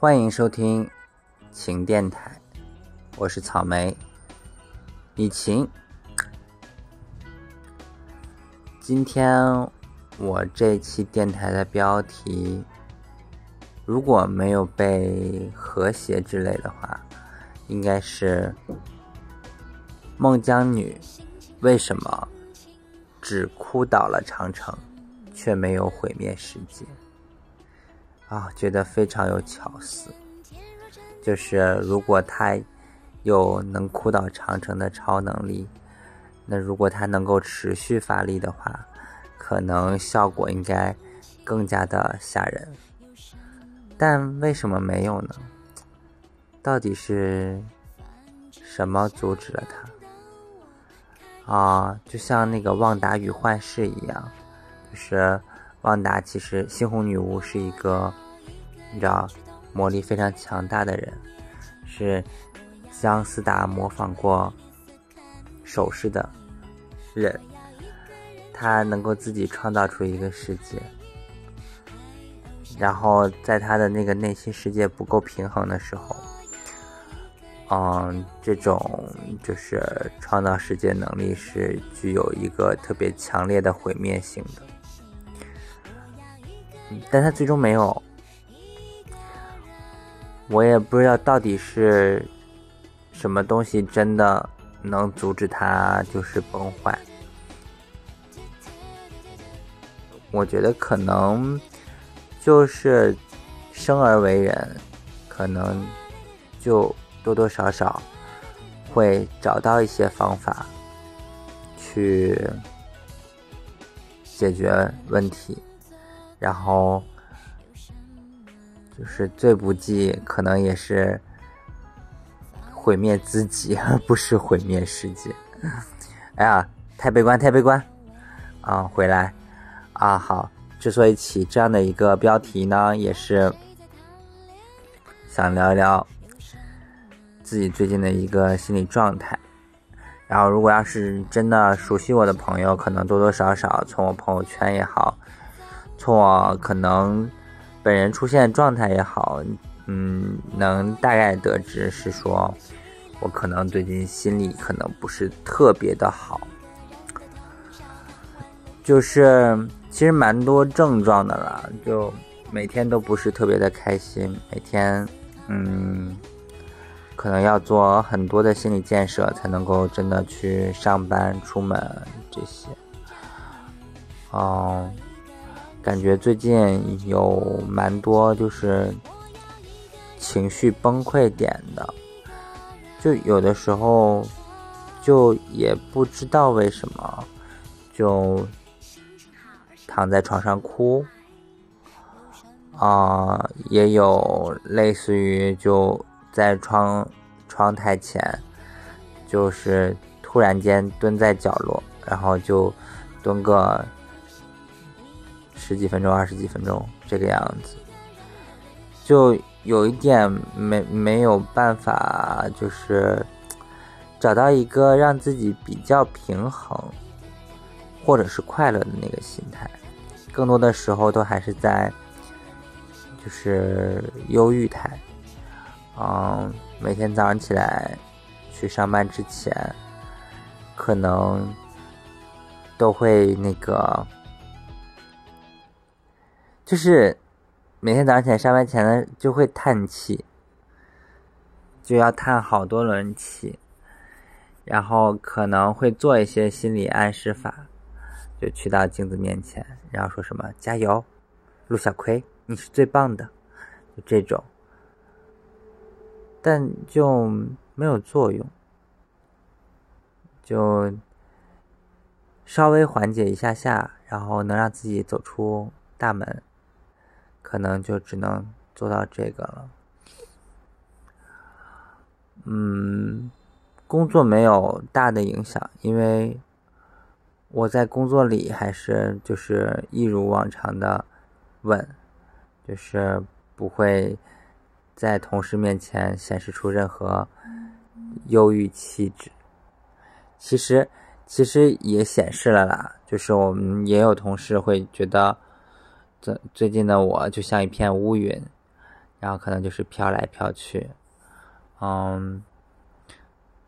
欢迎收听晴电台，我是草莓李晴。今天我这期电台的标题，如果没有被和谐之类的话，应该是孟姜女为什么只哭倒了长城，却没有毁灭世界？啊，觉得非常有巧思。就是如果他有能哭倒长城的超能力，那如果他能够持续发力的话，可能效果应该更加的吓人。但为什么没有呢？到底是什么阻止了他？啊，就像那个旺达与幻视一样，就是。旺达其实，猩红女巫是一个，你知道，魔力非常强大的人，是姜思达模仿过手势的人，他能够自己创造出一个世界，然后在他的那个内心世界不够平衡的时候，嗯，这种就是创造世界能力是具有一个特别强烈的毁灭性的。但他最终没有，我也不知道到底是什么东西真的能阻止他就是崩坏。我觉得可能就是生而为人，可能就多多少少会找到一些方法去解决问题。然后，就是最不济，可能也是毁灭自己，而 不是毁灭世界。哎呀，太悲观，太悲观！啊，回来啊，好。之所以起这样的一个标题呢，也是想聊一聊自己最近的一个心理状态。然后，如果要是真的熟悉我的朋友，可能多多少少从我朋友圈也好。从我可能本人出现状态也好，嗯，能大概得知是说，我可能最近心里可能不是特别的好，就是其实蛮多症状的了，就每天都不是特别的开心，每天嗯，可能要做很多的心理建设才能够真的去上班、出门这些，哦。感觉最近有蛮多就是情绪崩溃点的，就有的时候就也不知道为什么就躺在床上哭，啊，也有类似于就在窗窗台前，就是突然间蹲在角落，然后就蹲个。十几分钟、二十几分钟这个样子，就有一点没没有办法，就是找到一个让自己比较平衡，或者是快乐的那个心态。更多的时候都还是在就是忧郁态。嗯，每天早上起来去上班之前，可能都会那个。就是每天早上起来上班前呢，就会叹气，就要叹好多轮气，然后可能会做一些心理暗示法，就去到镜子面前，然后说什么“加油，陆小葵，你是最棒的”，就这种，但就没有作用，就稍微缓解一下下，然后能让自己走出大门。可能就只能做到这个了。嗯，工作没有大的影响，因为我在工作里还是就是一如往常的稳，就是不会在同事面前显示出任何忧郁气质。其实，其实也显示了啦，就是我们也有同事会觉得。最最近的我就像一片乌云，然后可能就是飘来飘去，嗯，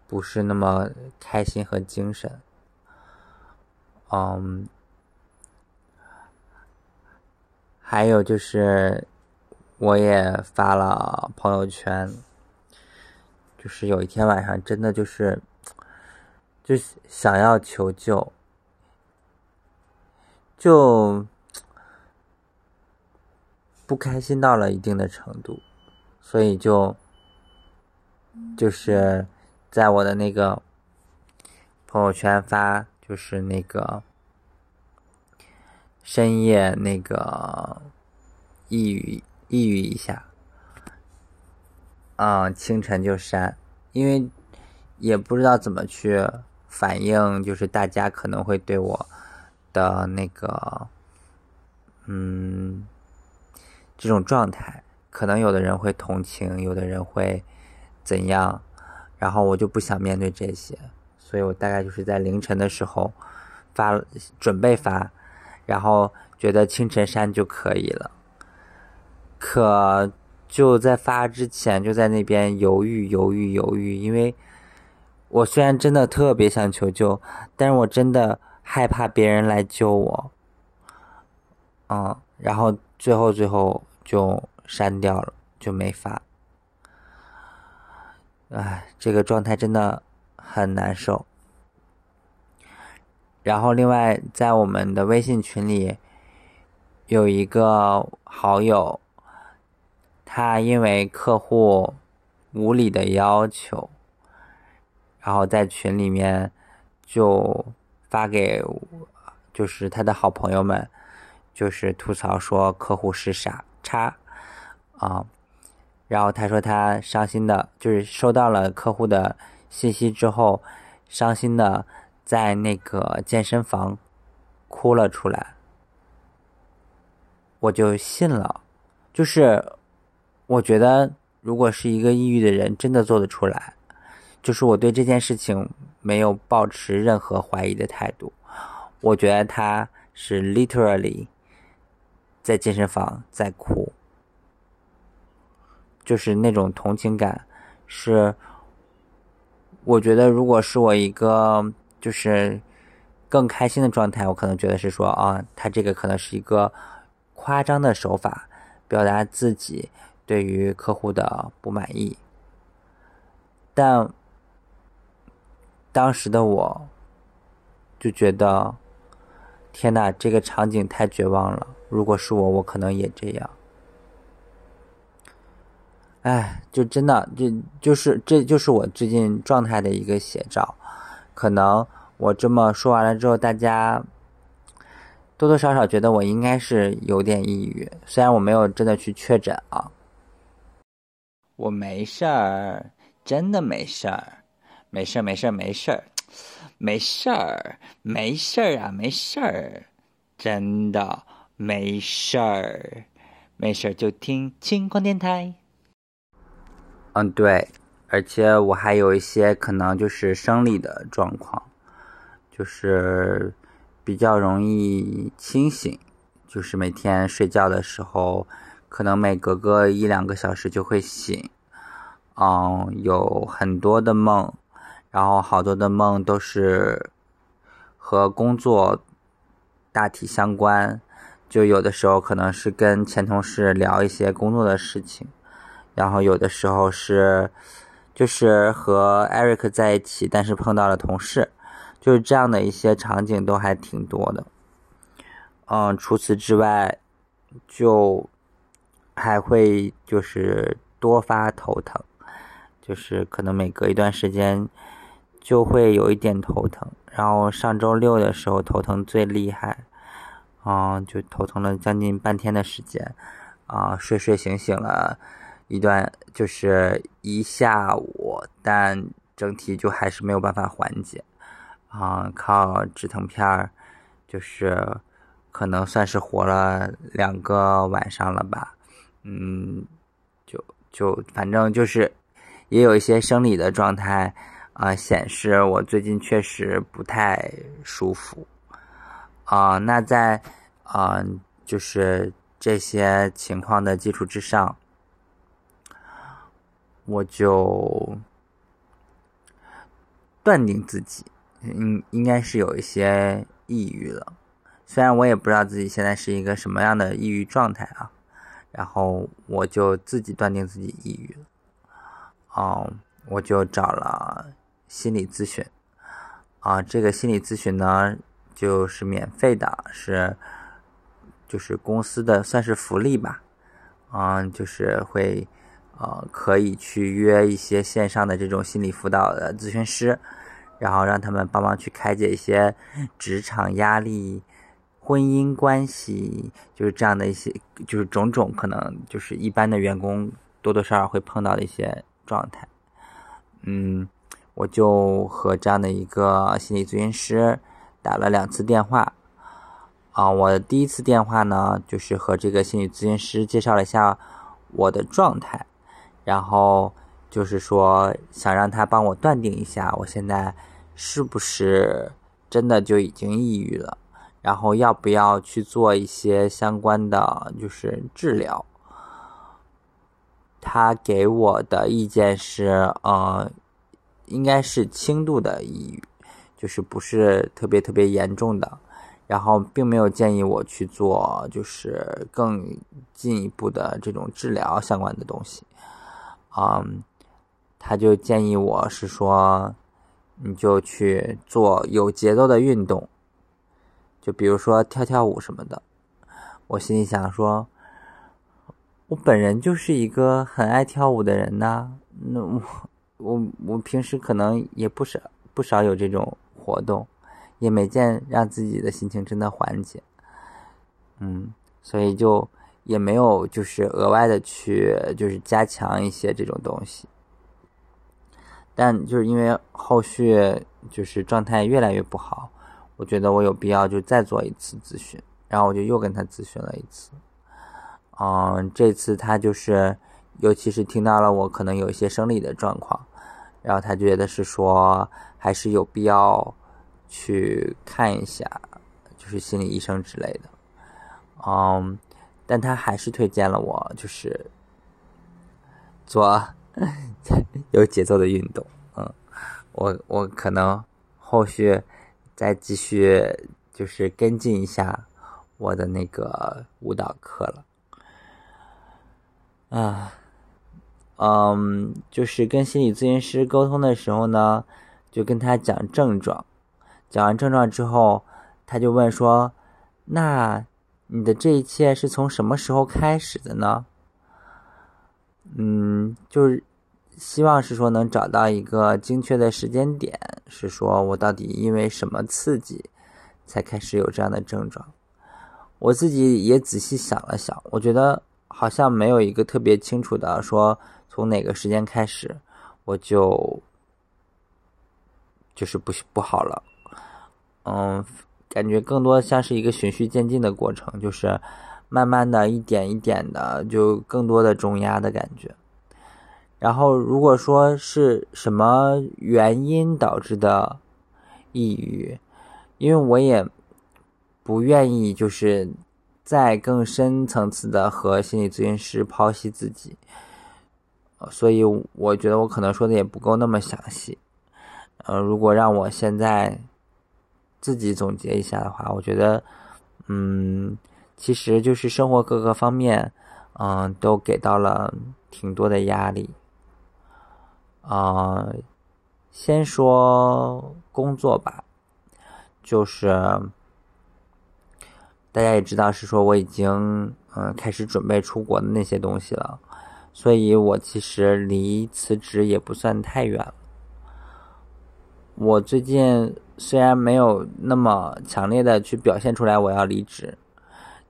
不是那么开心和精神，嗯，还有就是我也发了朋友圈，就是有一天晚上真的就是就想要求救，就。不开心到了一定的程度，所以就就是在我的那个朋友圈发，就是那个深夜那个抑郁抑郁一下，嗯，清晨就删，因为也不知道怎么去反映，就是大家可能会对我的那个嗯。这种状态，可能有的人会同情，有的人会怎样，然后我就不想面对这些，所以我大概就是在凌晨的时候发，准备发，然后觉得清晨删就可以了，可就在发之前就在那边犹豫犹豫犹豫，因为我虽然真的特别想求救，但是我真的害怕别人来救我，嗯，然后最后最后。就删掉了，就没发。哎，这个状态真的很难受。然后，另外在我们的微信群里有一个好友，他因为客户无理的要求，然后在群里面就发给就是他的好朋友们，就是吐槽说客户是傻。叉，啊，然后他说他伤心的，就是收到了客户的信息之后，伤心的在那个健身房哭了出来，我就信了，就是我觉得如果是一个抑郁的人真的做得出来，就是我对这件事情没有抱持任何怀疑的态度，我觉得他是 literally。在健身房在哭，就是那种同情感，是我觉得如果是我一个就是更开心的状态，我可能觉得是说啊，他这个可能是一个夸张的手法，表达自己对于客户的不满意，但当时的我就觉得。天呐，这个场景太绝望了！如果是我，我可能也这样。哎，就真的，这就是这就是我最近状态的一个写照。可能我这么说完了之后，大家多多少少觉得我应该是有点抑郁，虽然我没有真的去确诊啊。我没事儿，真的没事儿，没事儿，没事儿，没事儿。没事儿，没事儿啊，没事儿，真的没事儿，没事儿就听轻狂电台。嗯，对，而且我还有一些可能就是生理的状况，就是比较容易清醒，就是每天睡觉的时候，可能每隔个一两个小时就会醒，嗯，有很多的梦。然后好多的梦都是和工作大体相关，就有的时候可能是跟前同事聊一些工作的事情，然后有的时候是就是和 Eric 在一起，但是碰到了同事，就是这样的一些场景都还挺多的。嗯，除此之外，就还会就是多发头疼，就是可能每隔一段时间。就会有一点头疼，然后上周六的时候头疼最厉害，啊，就头疼了将近半天的时间，啊，睡睡醒醒了一段，就是一下午，但整体就还是没有办法缓解，啊，靠止疼片儿，就是可能算是活了两个晚上了吧，嗯，就就反正就是也有一些生理的状态。啊，显示我最近确实不太舒服。啊，那在啊，就是这些情况的基础之上，我就断定自己应应该是有一些抑郁了，虽然我也不知道自己现在是一个什么样的抑郁状态啊，然后我就自己断定自己抑郁了，哦，我就找了心理咨询，啊，这个心理咨询呢就是免费的，是就是公司的算是福利吧，嗯，就是会呃可以去约一些线上的这种心理辅导的咨询师。然后让他们帮忙去开解一些职场压力、婚姻关系，就是这样的一些，就是种种可能就是一般的员工多多少少会碰到的一些状态。嗯，我就和这样的一个心理咨询师打了两次电话。啊，我的第一次电话呢，就是和这个心理咨询师介绍了一下我的状态，然后就是说想让他帮我断定一下我现在。是不是真的就已经抑郁了？然后要不要去做一些相关的就是治疗？他给我的意见是，呃，应该是轻度的抑郁，就是不是特别特别严重的。然后并没有建议我去做就是更进一步的这种治疗相关的东西。嗯，他就建议我是说。你就去做有节奏的运动，就比如说跳跳舞什么的。我心里想说，我本人就是一个很爱跳舞的人呐。那我我我平时可能也不少不少有这种活动，也没见让自己的心情真的缓解。嗯，所以就也没有就是额外的去就是加强一些这种东西。但就是因为后续就是状态越来越不好，我觉得我有必要就再做一次咨询，然后我就又跟他咨询了一次。嗯，这次他就是，尤其是听到了我可能有一些生理的状况，然后他觉得是说还是有必要去看一下，就是心理医生之类的。嗯，但他还是推荐了我就是做。有节奏的运动，嗯，我我可能后续再继续就是跟进一下我的那个舞蹈课了，啊，嗯，就是跟心理咨询师沟通的时候呢，就跟他讲症状，讲完症状之后，他就问说：“那你的这一切是从什么时候开始的呢？”嗯，就是希望是说能找到一个精确的时间点，是说我到底因为什么刺激才开始有这样的症状？我自己也仔细想了想，我觉得好像没有一个特别清楚的说从哪个时间开始我就就是不不好了。嗯，感觉更多像是一个循序渐进的过程，就是。慢慢的一点一点的，就更多的重压的感觉。然后，如果说是什么原因导致的抑郁，因为我也不愿意就是再更深层次的和心理咨询师剖析自己，所以我觉得我可能说的也不够那么详细。呃，如果让我现在自己总结一下的话，我觉得，嗯。其实就是生活各个方面，嗯，都给到了挺多的压力。啊，先说工作吧，就是大家也知道，是说我已经嗯开始准备出国的那些东西了，所以我其实离辞职也不算太远了。我最近虽然没有那么强烈的去表现出来我要离职。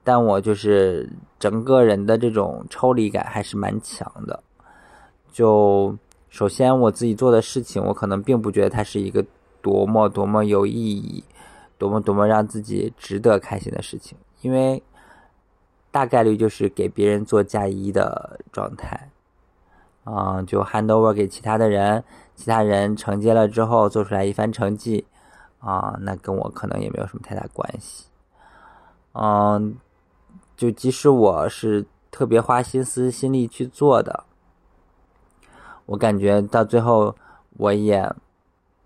但我就是整个人的这种抽离感还是蛮强的。就首先我自己做的事情，我可能并不觉得它是一个多么多么有意义、多么多么让自己值得开心的事情，因为大概率就是给别人做嫁衣的状态。嗯，就 hand over 给其他的人，其他人承接了之后做出来一番成绩，啊，那跟我可能也没有什么太大关系。嗯。就即使我是特别花心思心力去做的，我感觉到最后我也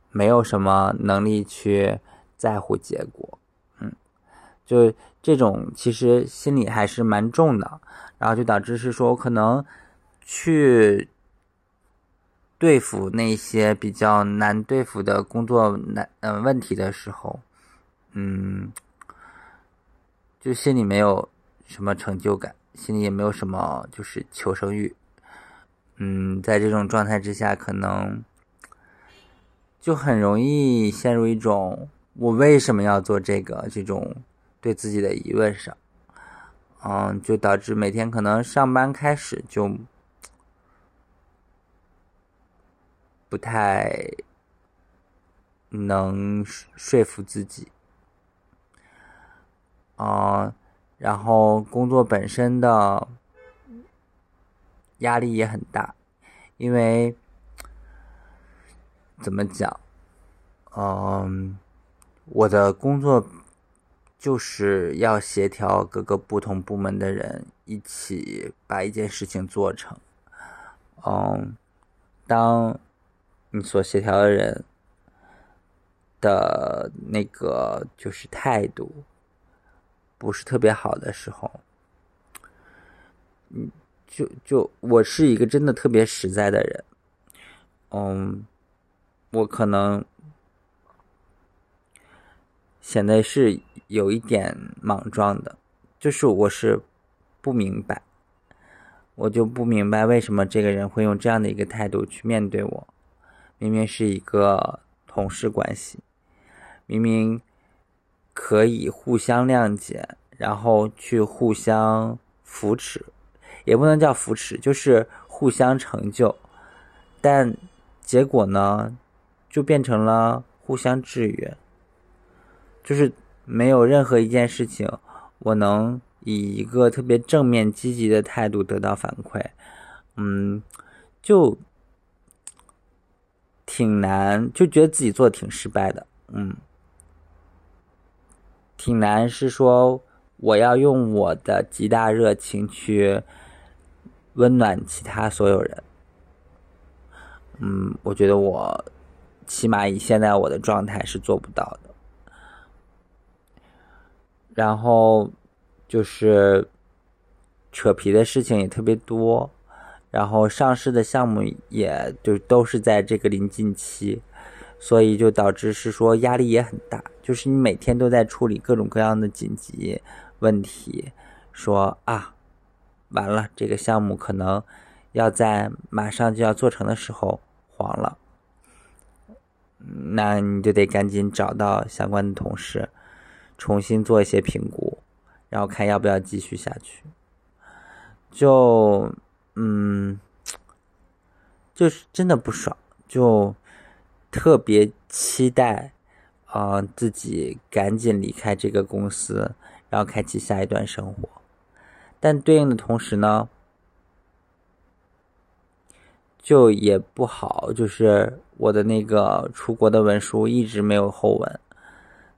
没有什么能力去在乎结果，嗯，就这种其实心里还是蛮重的，然后就导致是说我可能去对付那些比较难对付的工作难嗯问题的时候，嗯，就心里没有什么成就感，心里也没有什么就是求生欲。嗯，在这种状态之下，可能就很容易陷入一种“我为什么要做这个”这种对自己的疑问上。嗯，就导致每天可能上班开始就不太能说服自己。啊，然后工作本身的。压力也很大，因为怎么讲？嗯，我的工作就是要协调各个不同部门的人一起把一件事情做成。嗯，当你所协调的人的那个就是态度不是特别好的时候，嗯。就就我是一个真的特别实在的人，嗯，我可能显得是有一点莽撞的，就是我是不明白，我就不明白为什么这个人会用这样的一个态度去面对我，明明是一个同事关系，明明可以互相谅解，然后去互相扶持。也不能叫扶持，就是互相成就，但结果呢，就变成了互相制约，就是没有任何一件事情我能以一个特别正面积极的态度得到反馈，嗯，就挺难，就觉得自己做的挺失败的，嗯，挺难是说我要用我的极大热情去。温暖其他所有人，嗯，我觉得我起码以现在我的状态是做不到的。然后就是扯皮的事情也特别多，然后上市的项目也就都是在这个临近期，所以就导致是说压力也很大，就是你每天都在处理各种各样的紧急问题，说啊。完了，这个项目可能要在马上就要做成的时候黄了，那你就得赶紧找到相关的同事，重新做一些评估，然后看要不要继续下去。就，嗯，就是真的不爽，就特别期待啊自己赶紧离开这个公司，然后开启下一段生活。但对应的同时呢，就也不好，就是我的那个出国的文书一直没有后文，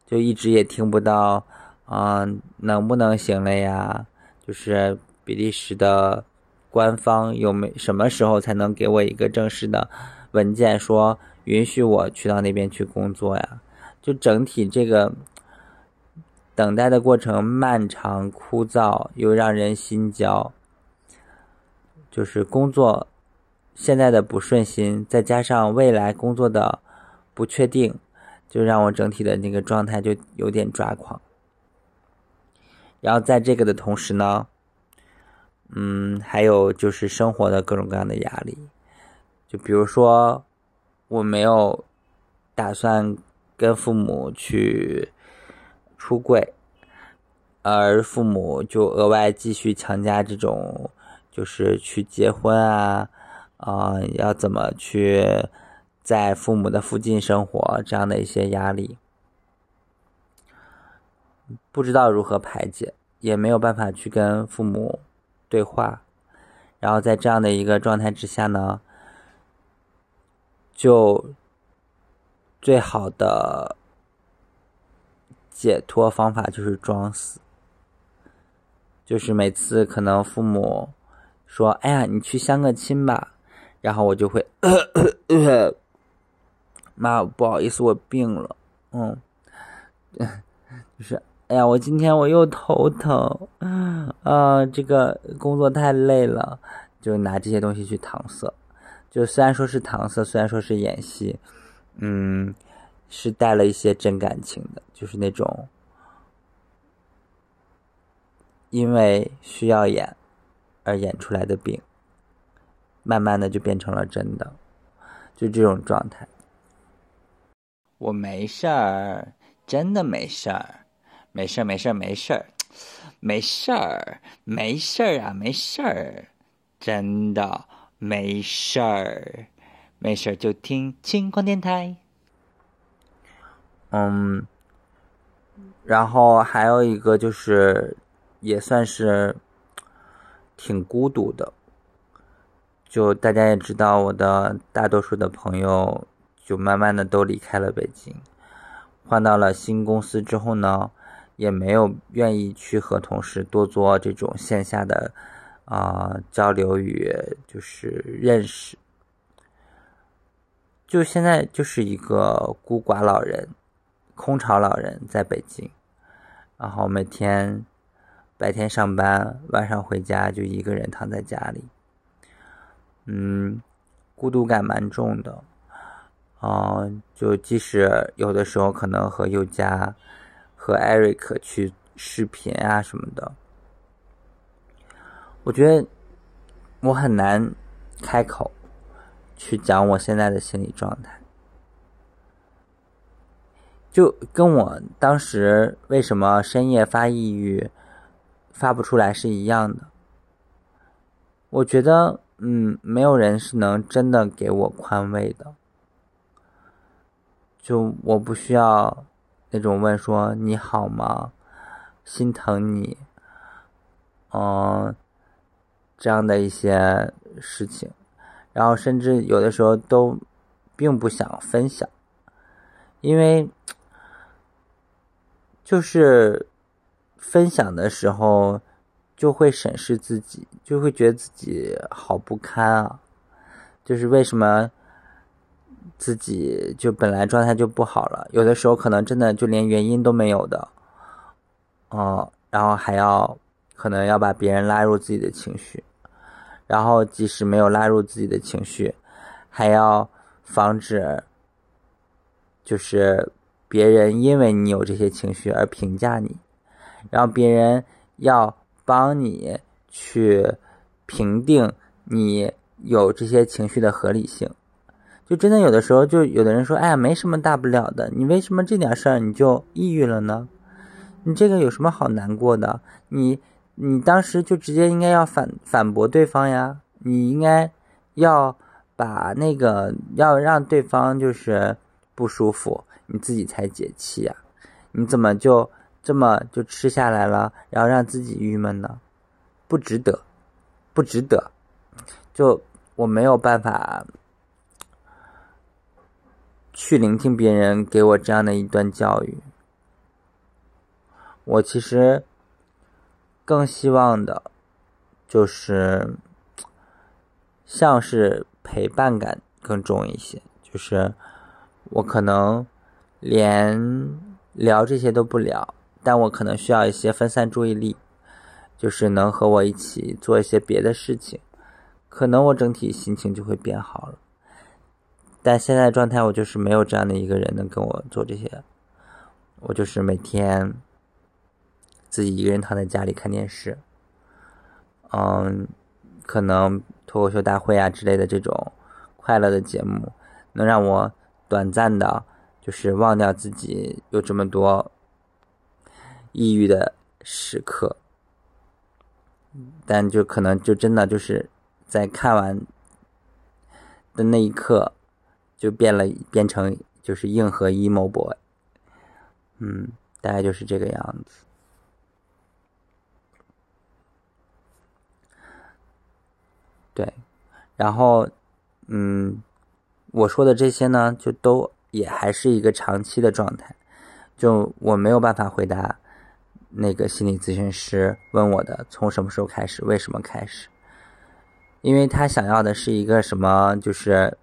就一直也听不到啊，能不能行了呀？就是比利时的官方有没什么时候才能给我一个正式的文件，说允许我去到那边去工作呀？就整体这个。等待的过程漫长枯燥又让人心焦，就是工作现在的不顺心，再加上未来工作的不确定，就让我整体的那个状态就有点抓狂。然后在这个的同时呢，嗯，还有就是生活的各种各样的压力，就比如说我没有打算跟父母去。出柜，而父母就额外继续强加这种，就是去结婚啊，啊，要怎么去在父母的附近生活这样的一些压力，不知道如何排解，也没有办法去跟父母对话，然后在这样的一个状态之下呢，就最好的。解脱方法就是装死，就是每次可能父母说：“哎呀，你去相个亲吧。”然后我就会，妈，不好意思，我病了，嗯，就是，哎呀，我今天我又头疼，啊，这个工作太累了，就拿这些东西去搪塞，就虽然说是搪塞，虽然说是演戏，嗯，是带了一些真感情的，就是那种，因为需要演而演出来的病。慢慢的就变成了真的，就这种状态。我没事儿，真的没事儿，没事儿，没事儿，没事儿，没事儿，没事儿啊，没事儿，真的没事儿，没事儿就听轻狂电台。嗯，然后还有一个就是，也算是挺孤独的。就大家也知道，我的大多数的朋友就慢慢的都离开了北京，换到了新公司之后呢，也没有愿意去和同事多做这种线下的啊交流与就是认识，就现在就是一个孤寡老人、空巢老人在北京，然后每天白天上班，晚上回家就一个人躺在家里。嗯，孤独感蛮重的，嗯，就即使有的时候可能和佑佳、和艾瑞克去视频啊什么的，我觉得我很难开口去讲我现在的心理状态，就跟我当时为什么深夜发抑郁发不出来是一样的，我觉得。嗯，没有人是能真的给我宽慰的。就我不需要那种问说你好吗，心疼你，嗯，这样的一些事情，然后甚至有的时候都并不想分享，因为就是分享的时候。就会审视自己，就会觉得自己好不堪啊！就是为什么自己就本来状态就不好了，有的时候可能真的就连原因都没有的，哦，然后还要可能要把别人拉入自己的情绪，然后即使没有拉入自己的情绪，还要防止就是别人因为你有这些情绪而评价你，然后别人要。帮你去评定你有这些情绪的合理性，就真的有的时候，就有的人说：“哎呀，没什么大不了的，你为什么这点事儿你就抑郁了呢？你这个有什么好难过的？你你当时就直接应该要反反驳对方呀，你应该要把那个要让对方就是不舒服，你自己才解气呀，你怎么就？”这么就吃下来了，然后让自己郁闷呢？不值得，不值得。就我没有办法去聆听别人给我这样的一段教育。我其实更希望的，就是像是陪伴感更重一些。就是我可能连聊这些都不聊。但我可能需要一些分散注意力，就是能和我一起做一些别的事情，可能我整体心情就会变好了。但现在状态，我就是没有这样的一个人能跟我做这些，我就是每天自己一个人躺在家里看电视，嗯，可能脱口秀大会啊之类的这种快乐的节目，能让我短暂的，就是忘掉自己有这么多。抑郁的时刻，但就可能就真的就是在看完的那一刻，就变了，变成就是硬核 emo boy，嗯，大概就是这个样子。对，然后，嗯，我说的这些呢，就都也还是一个长期的状态，就我没有办法回答。那个心理咨询师问我的：从什么时候开始？为什么开始？因为他想要的是一个什么，就是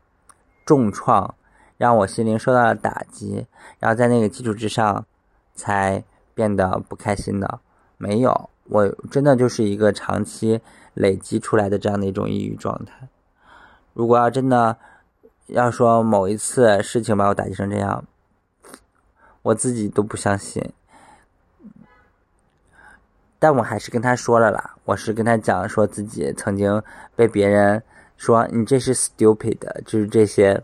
重创，让我心灵受到了打击，然后在那个基础之上才变得不开心的。没有，我真的就是一个长期累积出来的这样的一种抑郁状态。如果要真的要说某一次事情把我打击成这样，我自己都不相信。但我还是跟他说了啦，我是跟他讲说自己曾经被别人说你这是 stupid，就是这些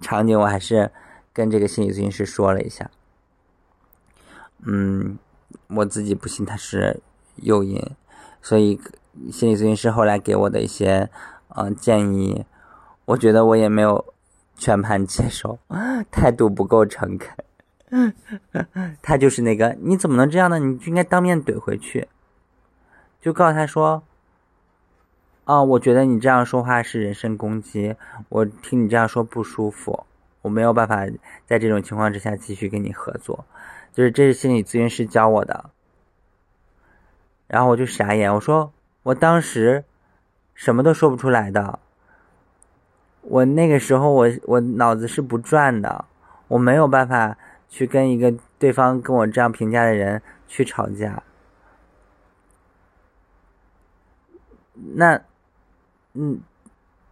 场景，我还是跟这个心理咨询师说了一下。嗯，我自己不信他是诱因，所以心理咨询师后来给我的一些嗯建议，我觉得我也没有全盘接受，态度不够诚恳。他就是那个，你怎么能这样呢？你就应该当面怼回去，就告诉他说：“啊，我觉得你这样说话是人身攻击，我听你这样说不舒服，我没有办法在这种情况之下继续跟你合作。”就是这是心理咨询师教我的，然后我就傻眼，我说我当时什么都说不出来的，我那个时候我我脑子是不转的，我没有办法。去跟一个对方跟我这样评价的人去吵架，那，嗯，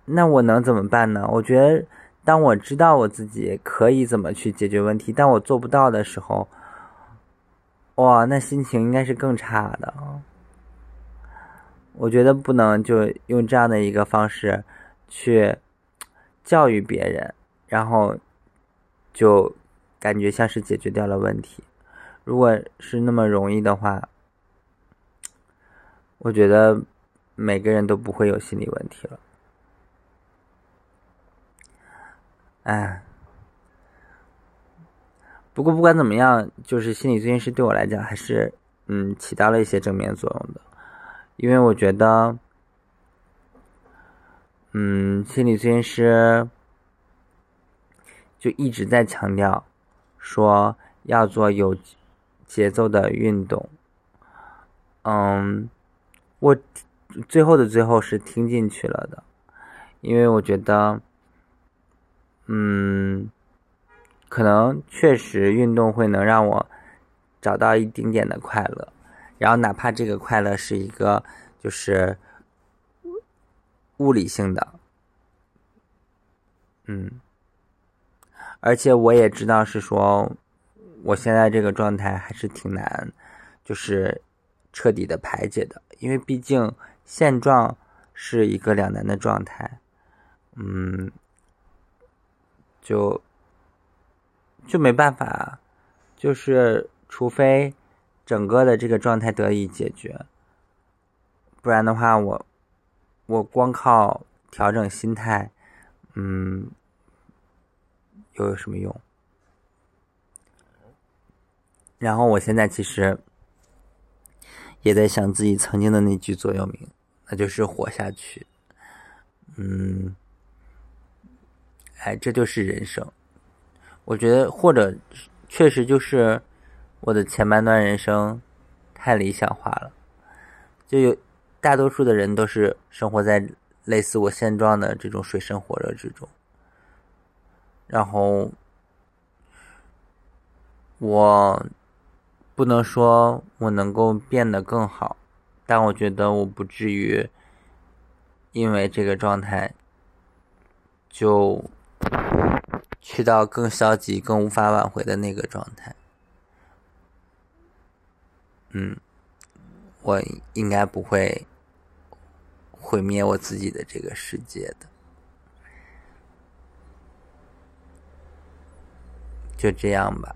那我能怎么办呢？我觉得，当我知道我自己可以怎么去解决问题，但我做不到的时候，哇，那心情应该是更差的。我觉得不能就用这样的一个方式去教育别人，然后就。感觉像是解决掉了问题，如果是那么容易的话，我觉得每个人都不会有心理问题了。哎，不过不管怎么样，就是心理咨询师对我来讲还是嗯起到了一些正面作用的，因为我觉得，嗯，心理咨询师就一直在强调。说要做有节奏的运动，嗯，我最后的最后是听进去了的，因为我觉得，嗯，可能确实运动会能让我找到一丁点的快乐，然后哪怕这个快乐是一个就是物理性的，嗯。而且我也知道是说，我现在这个状态还是挺难，就是彻底的排解的，因为毕竟现状是一个两难的状态，嗯，就就没办法，就是除非整个的这个状态得以解决，不然的话，我我光靠调整心态，嗯。又有什么用？然后我现在其实也在想自己曾经的那句座右铭，那就是活下去。嗯，哎，这就是人生。我觉得，或者确实就是我的前半段人生太理想化了，就有大多数的人都是生活在类似我现状的这种水深火热之中。然后，我不能说我能够变得更好，但我觉得我不至于因为这个状态就去到更消极、更无法挽回的那个状态。嗯，我应该不会毁灭我自己的这个世界的。就这样吧。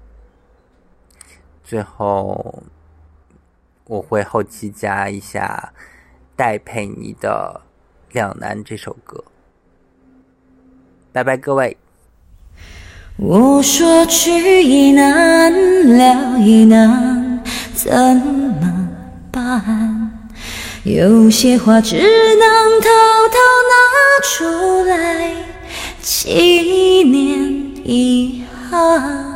最后，我会后期加一下戴佩妮的《两难》这首歌。拜拜，各位。我说去亦难，了亦难，怎么办？有些话只能偷偷拿出来纪念遗憾。